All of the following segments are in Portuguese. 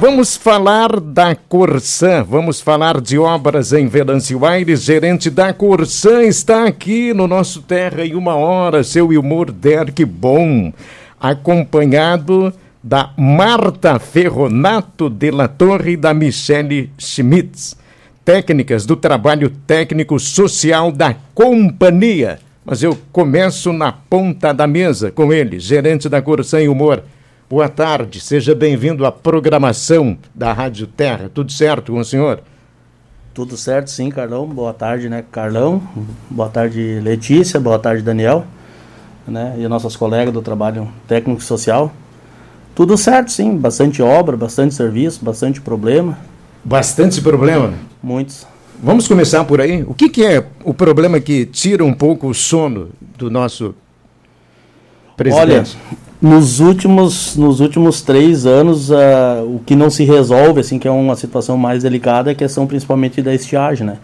Vamos falar da Corsan, vamos falar de obras em Venâncio Aires. Gerente da Corsan está aqui no nosso Terra em uma hora, seu humor Derek Bom, acompanhado da Marta Ferronato de la Torre e da Michele Schmitz, técnicas do trabalho técnico social da companhia. Mas eu começo na ponta da mesa com ele, gerente da Corsan e Humor. Boa tarde, seja bem-vindo à programação da Rádio Terra. Tudo certo com o senhor? Tudo certo, sim, Carlão. Boa tarde, né, Carlão? Boa tarde, Letícia. Boa tarde, Daniel. Né? E nossos colegas do trabalho técnico e social. Tudo certo, sim. Bastante obra, bastante serviço, bastante problema. Bastante problema? Muitos. Vamos começar por aí. O que, que é o problema que tira um pouco o sono do nosso presidente? Olha, nos últimos, nos últimos três anos, uh, o que não se resolve, assim, que é uma situação mais delicada, é a questão principalmente da estiagem, né?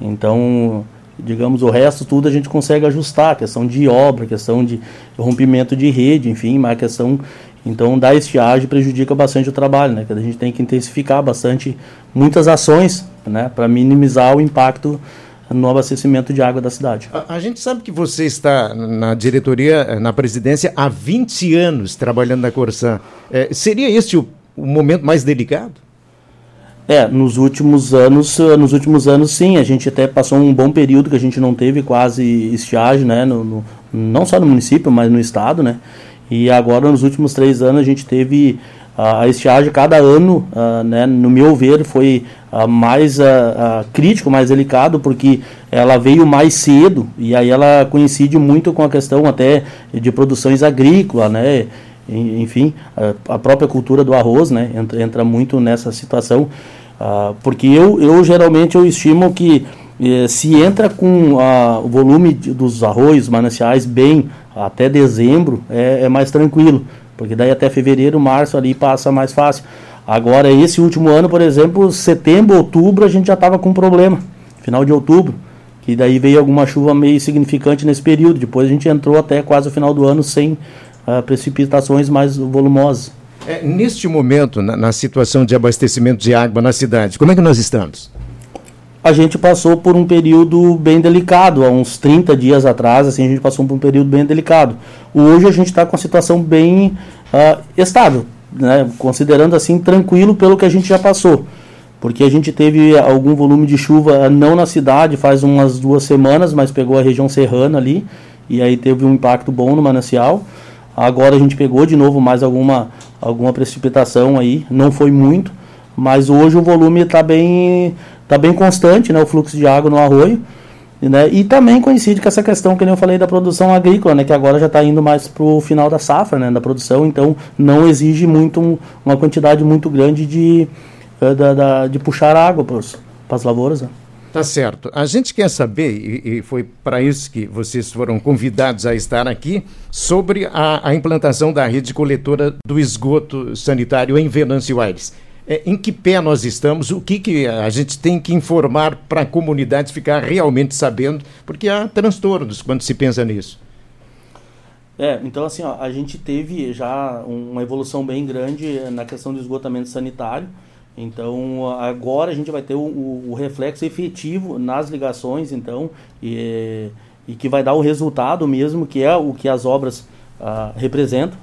Então, digamos, o resto tudo a gente consegue ajustar, questão de obra, questão de rompimento de rede, enfim, mas a questão, então, da estiagem prejudica bastante o trabalho, né? Que a gente tem que intensificar bastante, muitas ações, né? Para minimizar o impacto no abastecimento de água da cidade. A, a, gente sabe que você está na diretoria, eh, na presidência, há 20 anos trabalhando na Corsan. É, seria este o, o, momento mais delicado? É, nos últimos anos, eh, nos últimos anos sim, a gente até passou um bom período que a gente não teve quase estiagem, né, no, no, não só no município, mas no estado, né, e agora nos últimos três anos a gente teve a estiagem cada ano, uh, né, no meu ver, foi uh, mais uh, crítico, mais delicado, porque ela veio mais cedo e aí ela coincide muito com a questão até de produções agrícolas, né, enfim, a própria cultura do arroz, né, entra, entra muito nessa situação, porque eu, eu geralmente eu estimo que eh, se entra com o volume dos arroz mananciais bem até dezembro, é, é mais tranquilo porque daí até fevereiro, março ali passa mais fácil. Agora, esse último ano, por exemplo, setembro, outubro, a gente já estava com problema. Final de outubro, que daí veio alguma chuva meio significante nesse período. Depois a gente entrou até quase o final do ano sem uh, precipitações mais volumosas. É, neste momento, na, na situação de abastecimento de água na cidade, como é que nós estamos? A gente passou por um período bem delicado, há uns 30 dias atrás, assim, a gente passou por um período bem delicado. Hoje a gente está com a situação bem uh, estável, né? considerando assim tranquilo pelo que a gente já passou. Porque a gente teve algum volume de chuva, não na cidade, faz umas duas semanas, mas pegou a região serrana ali, e aí teve um impacto bom no manancial. Agora a gente pegou de novo mais alguma, alguma precipitação aí, não foi muito, mas hoje o volume está bem está bem constante, né, o fluxo de água no arroio. Né, e também coincide com essa questão que eu falei da produção agrícola, né, que agora já está indo mais para o final da safra, né, da produção, então não exige muito um, uma quantidade muito grande de, da, da, de puxar água para as lavouras. Né. Tá certo. A gente quer saber, e, e foi para isso que vocês foram convidados a estar aqui, sobre a, a implantação da rede coletora do esgoto sanitário em Venâncio Aires é, em que pé nós estamos, o que, que a gente tem que informar para a comunidade ficar realmente sabendo, porque há transtornos quando se pensa nisso. É, então assim, ó, a gente teve já uma evolução bem grande na questão do esgotamento sanitário. Então agora a gente vai ter o, o, reflexo efetivo nas ligações, então, e, e, que vai dar o resultado mesmo, que é o que as obras ah, representam.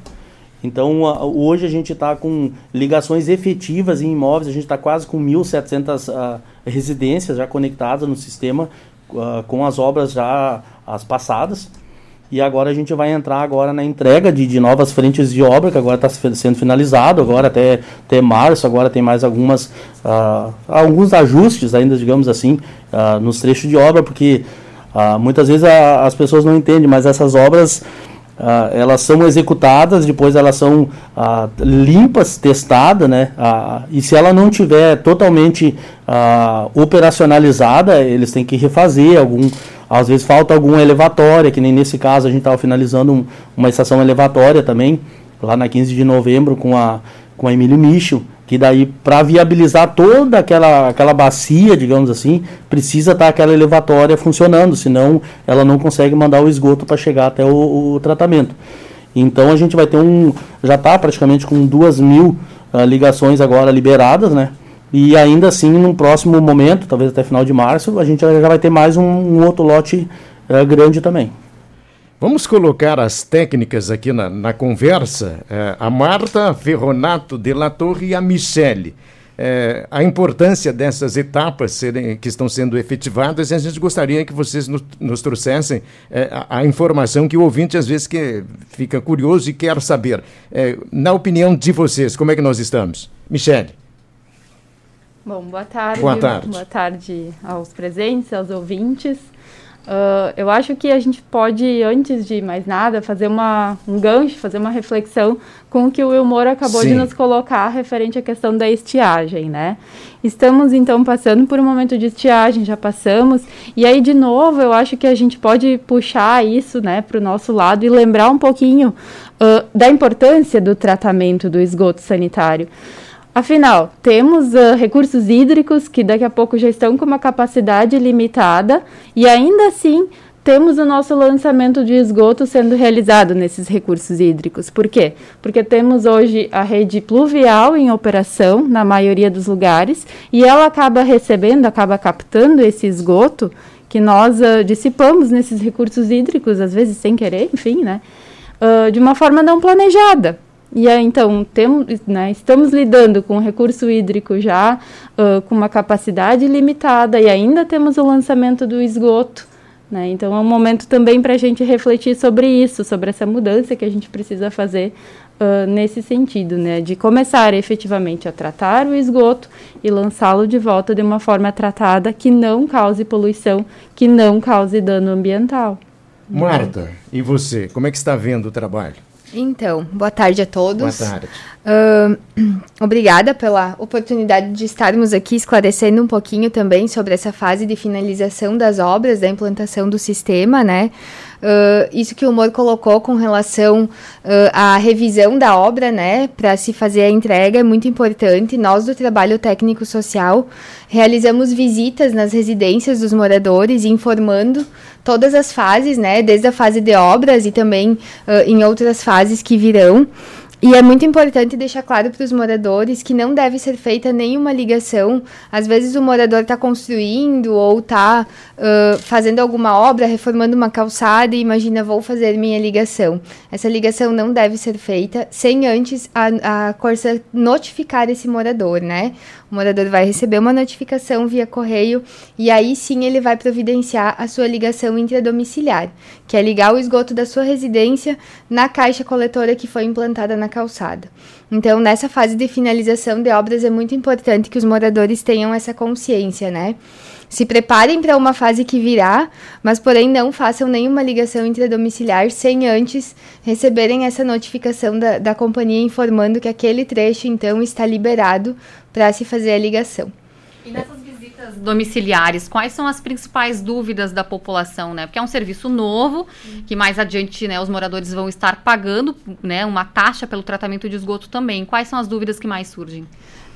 Então, hoje a gente está com ligações efetivas em imóveis, a gente está quase com 1.700 uh, ah, residências já conectadas no sistema, uh, com as obras já as passadas. E agora a gente vai entrar agora na entrega de, de novas frentes de obra, que agora está sendo finalizado, agora até, até março, agora tem mais algumas uh, alguns ajustes ainda, digamos assim, nos trechos de obra, porque muitas vezes a, as pessoas não entendem, mas essas obras ah, elas são executadas, depois elas são ah, limpas, testadas, né? Ah, e se ela não tiver totalmente operacionalizada, eles têm que refazer algum. Às vezes falta alguma elevatória, que nem nesse caso a gente estava finalizando um, uma estação elevatória também, lá na 15 de novembro com a, com a Emílio Michel que daí para viabilizar toda aquela, aquela bacia, digamos assim, precisa estar tá aquela elevatória funcionando, senão ela não consegue mandar o esgoto para chegar até o, o, tratamento. Então a gente vai ter um, já está praticamente com duas mil ligações agora liberadas, né? E ainda assim, num próximo momento, talvez até final de março, a gente já vai ter mais um, um outro lote uh, grande também. Vamos colocar as técnicas aqui na, na conversa. Uh, a Marta Ferronato de la Torre e a Michele. Uh, a importância dessas etapas serem, que estão sendo efetivadas, e a gente gostaria que vocês nos, nos trouxessem a, a, informação que o ouvinte às vezes que fica curioso e quer saber. na opinião de vocês, como é que nós estamos? Michele. Bom, boa tarde. Boa tarde. Boa tarde aos presentes, aos ouvintes. Uh, eu acho que a gente pode, antes de mais nada, fazer uma, um gancho, fazer uma reflexão com o que o Wilmore acabou Sim. de nos colocar referente à questão da estiagem, né? Estamos, então, passando por um momento de estiagem, já passamos, e aí, de novo, eu acho que a gente pode puxar isso, né, para o nosso lado e lembrar um pouquinho uh, da importância do tratamento do esgoto sanitário. Afinal, temos uh, recursos hídricos que daqui a pouco já estão com uma capacidade limitada e ainda assim temos o nosso lançamento de esgoto sendo realizado nesses recursos hídricos. Por quê? Porque temos hoje a rede pluvial em operação na maioria dos lugares e ela acaba recebendo, acaba captando esse esgoto que nós uh, dissipamos nesses recursos hídricos, às vezes sem querer, enfim, né? Uh, de uma forma não planejada. E aí, então, temos, né, estamos lidando com o recurso hídrico já uh, com uma capacidade limitada e ainda temos o lançamento do esgoto. Né? Então, é um momento também para a gente refletir sobre isso, sobre essa mudança que a gente precisa fazer uh, nesse sentido, né? de começar efetivamente a tratar o esgoto e lançá-lo de volta de uma forma tratada que não cause poluição, que não cause dano ambiental. Marta, e você, como é que está vendo o trabalho? Então, boa tarde a todos. Boa tarde. Uh, obrigada pela oportunidade de estarmos aqui esclarecendo um pouquinho também sobre essa fase de finalização das obras, da implantação do sistema, né? Uh, isso que o Humor colocou com relação uh, à revisão da obra, né, para se fazer a entrega é muito importante. Nós do Trabalho Técnico Social realizamos visitas nas residências dos moradores, informando todas as fases, né, desde a fase de obras e também uh, em outras fases que virão. E é muito importante deixar claro para os moradores que não deve ser feita nenhuma ligação. Às vezes o morador está construindo ou está uh, fazendo alguma obra, reformando uma calçada e imagina, vou fazer minha ligação. Essa ligação não deve ser feita sem antes a, a Corsa notificar esse morador, né? O morador vai receber uma notificação via correio e aí sim ele vai providenciar a sua ligação intradomiciliar, que é ligar o esgoto da sua residência na caixa coletora que foi implantada na calçada. Então, nessa fase de finalização de obras é muito importante que os moradores tenham essa consciência, né? Se preparem para uma fase que virá, mas porém não façam nenhuma ligação intradomiciliar sem antes receberem essa notificação da, da companhia informando que aquele trecho então está liberado para se fazer a ligação. E nessas visitas domiciliares, quais são as principais dúvidas da população, né? Porque é um serviço novo, que mais adiante, né, os moradores vão estar pagando, né, uma taxa pelo tratamento de esgoto também. Quais são as dúvidas que mais surgem?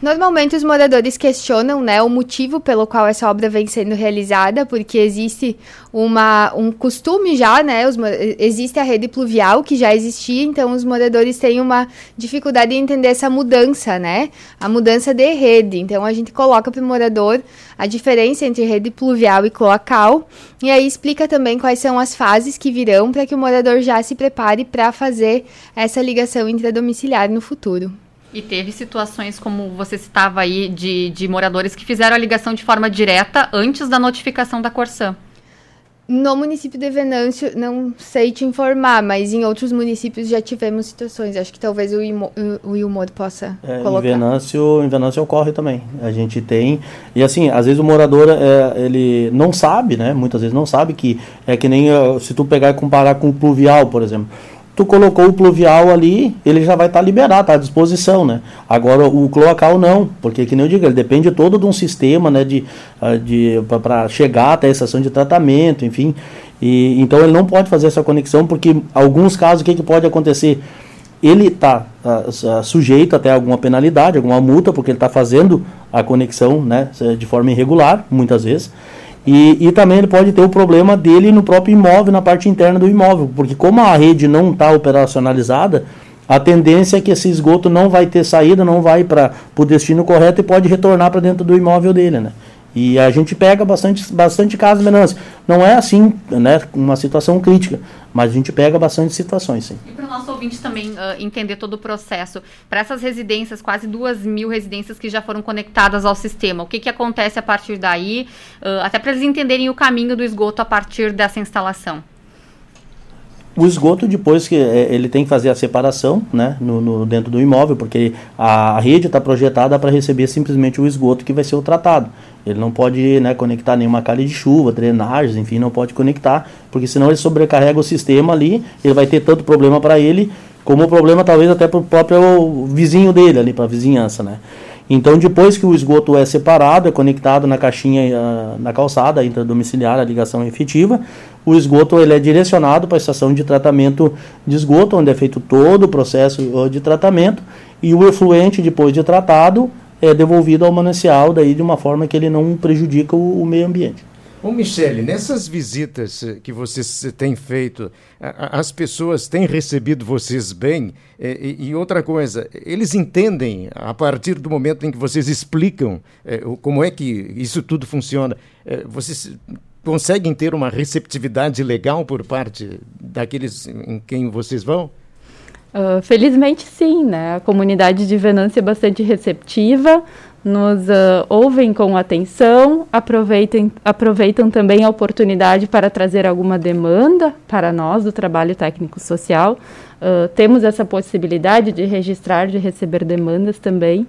Normalmente os moradores questionam né, o motivo pelo qual essa obra vem sendo realizada, porque existe uma, um costume já, né? Os, existe a rede pluvial que já existia, então os moradores têm uma dificuldade em entender essa mudança, né? A mudança de rede. Então a gente coloca para o morador a diferença entre rede pluvial e cloacal, e aí explica também quais são as fases que virão para que o morador já se prepare para fazer essa ligação intradomiciliar no futuro. E teve situações, como você citava aí, de, de moradores que fizeram a ligação de forma direta antes da notificação da Corsã. No município de Venâncio, não sei te informar, mas em outros municípios já tivemos situações. Acho que talvez o, Imo, o Ilmor possa é, colocar. Em Venâncio, em Venâncio ocorre também. A gente tem... E assim, às vezes o morador, é, ele não sabe, né? Muitas vezes não sabe que... É que nem se tu pegar e comparar com o pluvial, por exemplo tu colocou o pluvial ali, ele já vai estar tá liberado, está à disposição, né? Agora o cloacal não, porque que nem eu digo, ele depende todo de um sistema, né, de, ah, de para chegar até a estação de tratamento, enfim. E então ele não pode fazer essa conexão porque alguns casos o que, que pode acontecer? Ele está uh, sujeito até alguma penalidade, alguma multa, porque ele está fazendo a conexão, né, de forma irregular, muitas vezes. E, e também ele pode ter o problema dele no próprio imóvel, na parte interna do imóvel, porque como a rede não está operacionalizada, a tendência é que esse esgoto não vai ter saída, não vai para o destino correto e pode retornar para dentro do imóvel dele, né? E a gente pega bastante, bastante casos, Venâncio. Não é assim, né, uma situação crítica, mas a gente pega bastante situações, sim. E para o nosso ouvinte também uh, entender todo o processo, para essas residências, quase duas mil residências que já foram conectadas ao sistema, o que, que acontece a partir daí, uh, até para eles entenderem o caminho do esgoto a partir dessa instalação? O esgoto, depois que é, ele tem que fazer a separação né, no, no dentro do imóvel, porque a rede está projetada para receber simplesmente o esgoto que vai ser o tratado. Ele não pode né, conectar nenhuma calha de chuva, drenagens, enfim, não pode conectar, porque senão ele sobrecarrega o sistema ali, ele vai ter tanto problema para ele, como problema talvez até para o próprio vizinho dele ali, para a vizinhança, né? Então, depois que o esgoto é separado, é conectado na caixinha, uh, na calçada intradomiciliar, a ligação efetiva, o esgoto ele é direcionado para a estação de tratamento de esgoto, onde é feito todo o processo de tratamento, e o efluente, depois de tratado, é devolvido ao manancial daí de uma forma que ele não prejudica o, o meio ambiente. Ô Michele, nessas visitas eh, que vocês eh, têm feito, as pessoas têm recebido vocês bem? E, e, outra coisa, eles entendem, a partir do momento em que vocês explicam como é que isso tudo funciona, vocês conseguem ter uma receptividade legal por parte daqueles em quem vocês vão? Uh, felizmente sim, né? A comunidade de Venância é bastante receptiva, nos uh, ouvem com atenção, aproveitem, aproveitam também a oportunidade para trazer alguma demanda para nós do trabalho técnico social. Uh, temos essa possibilidade de registrar, de receber demandas também.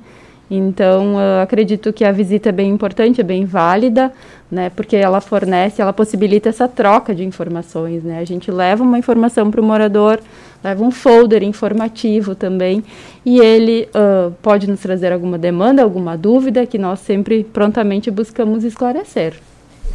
Então, acredito que a visita é bem importante, é bem válida, né, porque ela fornece, ela possibilita essa troca de informações. Né? A gente leva uma informação para o morador, leva um folder informativo também, e ele uh, pode nos trazer alguma demanda, alguma dúvida, que nós sempre prontamente buscamos esclarecer.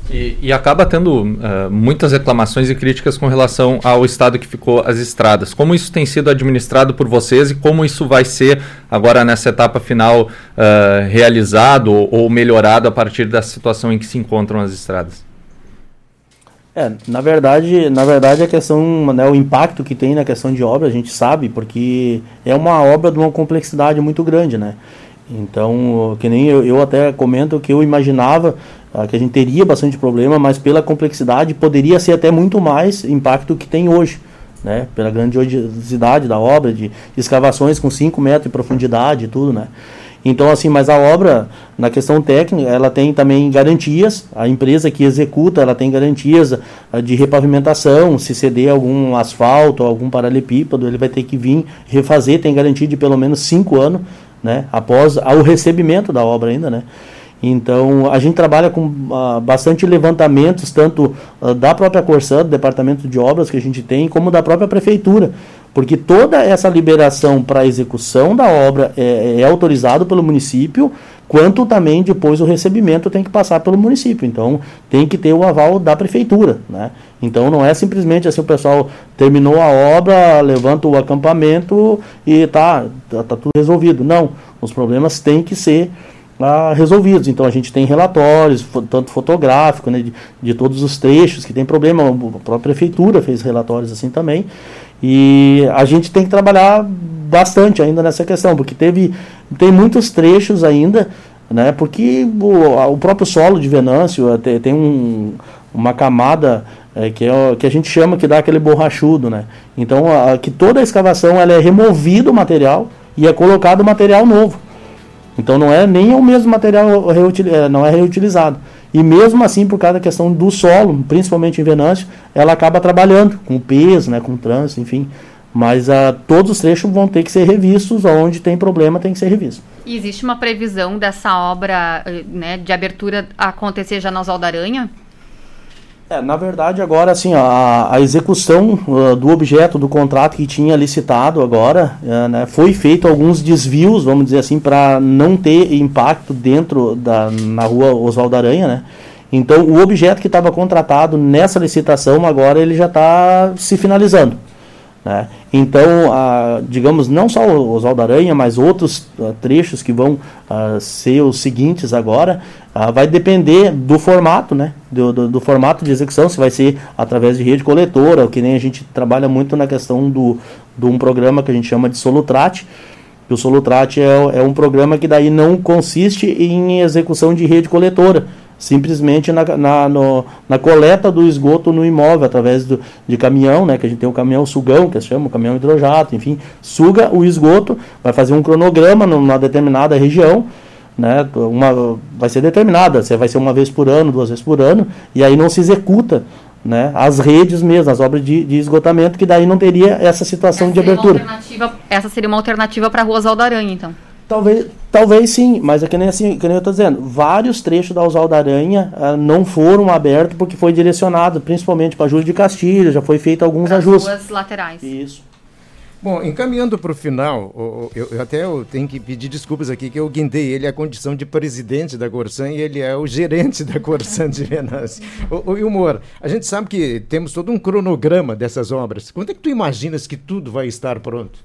E, e, acaba tendo uh, muitas reclamações e críticas com relação ao estado que ficou as estradas. Como isso tem sido administrado por vocês e como isso vai ser agora nessa etapa final uh, realizado ou, melhorado a partir da situação em que se encontram as estradas? É, na verdade, na verdade a questão, né, o impacto que tem na questão de obra, a gente sabe, porque é uma obra de uma complexidade muito grande, né? Então, que nem eu, eu até comento que eu imaginava ah, que a gente teria bastante problema, mas pela complexidade poderia ser até muito mais impacto que tem hoje. Né, pela grandiosidade da obra, de escavações com 5 metros de profundidade e tudo, né. Então, assim, mas a obra, na questão técnica, ela tem também garantias, a empresa que executa, ela tem garantias ah, de repavimentação, se ceder algum asfalto, algum paralelepípedo, ele vai ter que vir refazer, tem garantia de pelo menos 5 anos, né, após o recebimento da obra ainda, né. Então, a gente trabalha com uh, bastante levantamentos, tanto uh, da própria Corsã, do departamento de obras que a gente tem, como da própria prefeitura, porque toda essa liberação para execução da obra é, é autorizado pelo município, quanto também depois o recebimento tem que passar pelo município. Então, tem que ter o aval da prefeitura, né? Então, não é simplesmente assim, o pessoal terminou a obra, levanta o acampamento e tá, tá, tá tudo resolvido. Não, os problemas têm que ser ah, resolvidos. Então a gente tem relatórios, tanto fotográfico, né, de, de, todos os trechos que tem problema. A própria prefeitura fez relatórios assim também. E a gente tem que trabalhar bastante ainda nessa questão, porque teve tem muitos trechos ainda, né, porque o, o próprio solo de Venâncio tem, tem um, uma camada é, que, é, que a gente chama que dá aquele borrachudo, né? Então, a, que toda a escavação ela é removido o material e é colocado material novo. Então não é nem o mesmo material é, não é reutilizado. E mesmo assim, por causa da questão do solo, principalmente em Venâncio, ela acaba trabalhando com peso, né, com trânsito, enfim. Mas uh, todos os trechos vão ter que ser revistos, onde tem problema tem que ser revisto. E existe uma previsão dessa obra eh, né, de abertura acontecer já na Oswaldo Aranha? É, na verdade, agora, assim, a, a execução uh, do objeto do contrato que tinha licitado agora, uh, né, foi feito alguns desvios, vamos dizer assim, para não ter impacto dentro da na rua Oswaldo Aranha, né? Então, o objeto que estava contratado nessa licitação agora ele já está se finalizando. Né? Então, digamos, não só o Oswaldo Aranha, mas outros a, trechos que vão a, ser os seguintes agora, vai depender do formato, né? Do, do, do, formato de execução, se vai ser através de rede coletora, que nem a gente trabalha muito na questão do, de um programa que a gente chama de Solutrate, o Solutrate é, é um programa que daí não consiste em execução de rede coletora, simplesmente na, na, no, na coleta do esgoto no imóvel, através do, de caminhão, né, que a gente tem um caminhão sugão, que se chama, um caminhão hidrojato, enfim, suga o esgoto, vai fazer um cronograma numa determinada região, né, uma, vai ser determinada, se vai ser uma vez por ano, duas vezes por ano, e aí não se executa né, as redes mesmo, as obras de, de esgotamento, que daí não teria essa situação essa de abertura. Essa seria uma alternativa para a Rua Oswaldo Aranha, então? Talvez, talvez sim, mas é que nem assim, que nem eu estou dizendo, vários trechos da Oswaldo Aranha uh, não foram abertos porque foi direcionado principalmente para Júlio de Castilho, já foi feito alguns pra ajustes. Ruas laterais. Isso. Bom, encaminhando para o final, eu, eu, até eu tenho que pedir desculpas aqui que eu guindei ele a condição de presidente da Corsan e ele é o gerente da Corsan de Venâncio. o, o Humor, a gente sabe que temos todo um cronograma dessas obras. Quando é que tu imaginas que tudo vai estar pronto?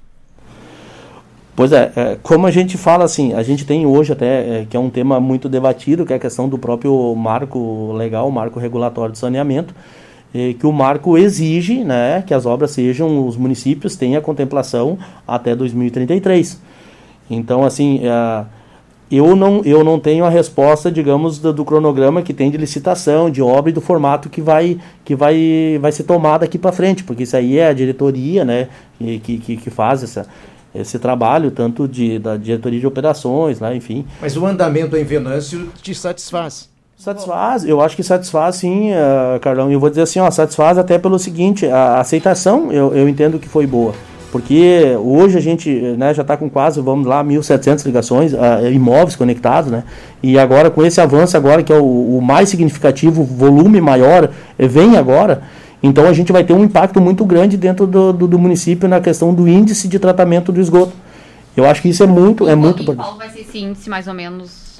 Pois é, é, como a gente fala assim, a gente tem hoje até, é, que é um tema muito debatido, que é a questão do próprio marco legal, marco regulatório de saneamento, é, que o marco exige né, que as obras sejam, os municípios tenham a contemplação até 2033. Então, assim, é, eu, não, eu não tenho a resposta, digamos, do, do, cronograma que tem de licitação, de obra e do formato que vai, que vai, vai ser tomado aqui para frente, porque isso aí é a diretoria né, que, que, que faz essa esse trabalho, tanto de, da diretoria de operações, lá, enfim. Mas o andamento em Venâncio te satisfaz? Satisfaz, eu acho que satisfaz sim, uh, Carlão. E eu vou dizer assim, ó, satisfaz até pelo seguinte, a aceitação eu, eu entendo que foi boa. Porque hoje a gente né, já está com quase, vamos lá, 1.700 ligações, uh, imóveis conectados, né? E agora com esse avanço agora, que é o, o mais significativo, volume maior, eh, vem agora, então a gente vai ter um impacto muito grande dentro do, do, do município na questão do índice de tratamento do esgoto. Eu acho que isso é muito, é muito importante. Qual vai ser esse índice mais ou menos?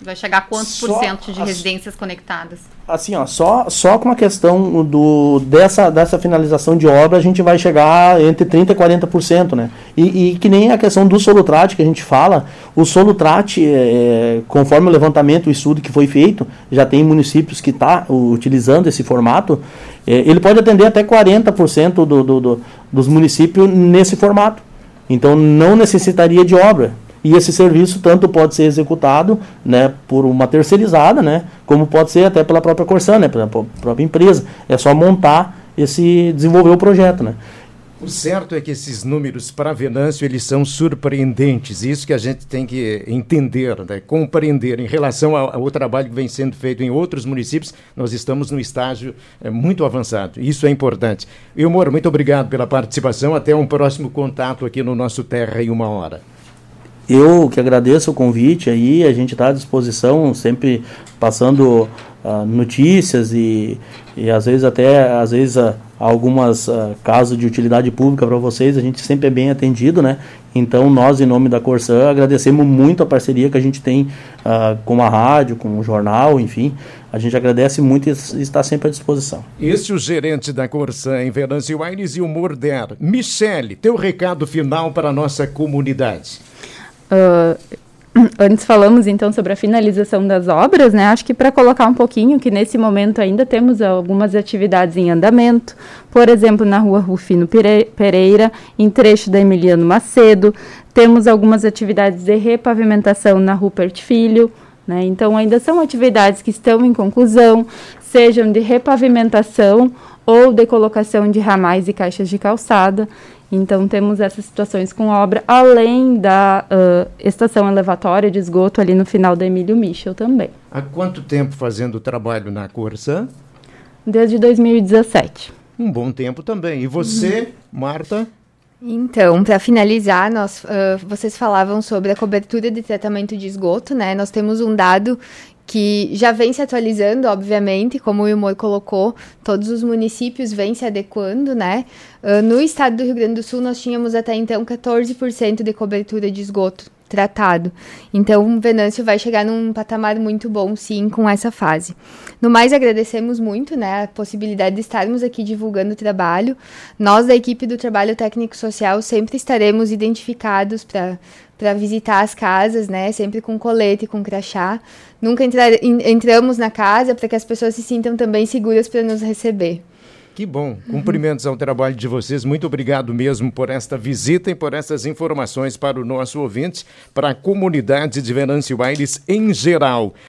Vai chegar a quantos só por cento de residências conectadas? Assim, ó, só, só com a questão do, dessa, dessa finalização de obra, a gente vai chegar entre 30% e 40%, né? E, e que nem a questão do solutrate que a gente fala, o solutrate, é, é conforme o levantamento, o estudo que foi feito, já tem municípios que estão tá utilizando esse formato, ele pode atender até 40% do, do, do, dos municípios nesse formato. Então não necessitaria de obra. E esse serviço tanto pode ser executado né, por uma terceirizada, né, como pode ser até pela própria Corsan, né, pela própria empresa. É só montar esse, desenvolver o projeto. Né. O certo é que esses números para Venâncio eles são surpreendentes. Isso que a gente tem que entender, né? compreender em relação ao, ao, trabalho que vem sendo feito em outros municípios. Nós estamos no estágio é, muito avançado. Isso é importante. Ilmor, muito obrigado pela participação. Até um próximo contato aqui no nosso Terra em uma hora. Eu que agradeço o convite aí, a gente está à disposição, sempre passando uh, notícias e, e às vezes até às vezes uh, algumas uh, casos de utilidade pública para vocês, a gente sempre é bem atendido, né? Então nós, em nome da Corsã, agradecemos muito a parceria que a gente tem uh, com a rádio, com o jornal, enfim. A gente agradece muito e está sempre à disposição. Este é o gerente da Corsã em Venâncio Aires e o Morder. Michele, teu recado final para a nossa comunidade. Uh, antes falamos então sobre a finalização das obras, né? Acho que para colocar um pouquinho que nesse momento ainda temos algumas atividades em andamento, por exemplo, na rua Rufino Pereira, em trecho da Emiliano Macedo, temos algumas atividades de repavimentação na Rupert Filho, né? Então ainda são atividades que estão em conclusão, sejam de repavimentação ou de colocação de ramais e caixas de calçada. Então, temos essas situações com obra, além da uh, estação elevatória de esgoto ali no final da Emílio Michel também. Há quanto tempo fazendo o trabalho na Corsa? Desde 2017. Um bom tempo também. E você, uhum. Marta? Então, para finalizar, nós, uh, vocês falavam sobre a cobertura de tratamento de esgoto, né? Nós temos um dado que já vem se atualizando, obviamente, como o Ilmor colocou, todos os municípios vêm se adequando, né? Uh, no estado do Rio Grande do Sul, nós tínhamos até então 14% de cobertura de esgoto tratado. Então, Venâncio vai chegar num patamar muito bom, sim, com essa fase. No mais, agradecemos muito né, a possibilidade de estarmos aqui divulgando o trabalho. Nós, da equipe do Trabalho Técnico Social, sempre estaremos identificados para para visitar as casas, né? Sempre com colete, com crachá. Nunca entrar, entramos na casa para que as pessoas se sintam também seguras para nos receber. Que bom. Cumprimentos ao trabalho de vocês. Muito obrigado mesmo por esta visita e por essas informações para o nosso ouvinte, para a comunidade de Venâncio Aires em geral.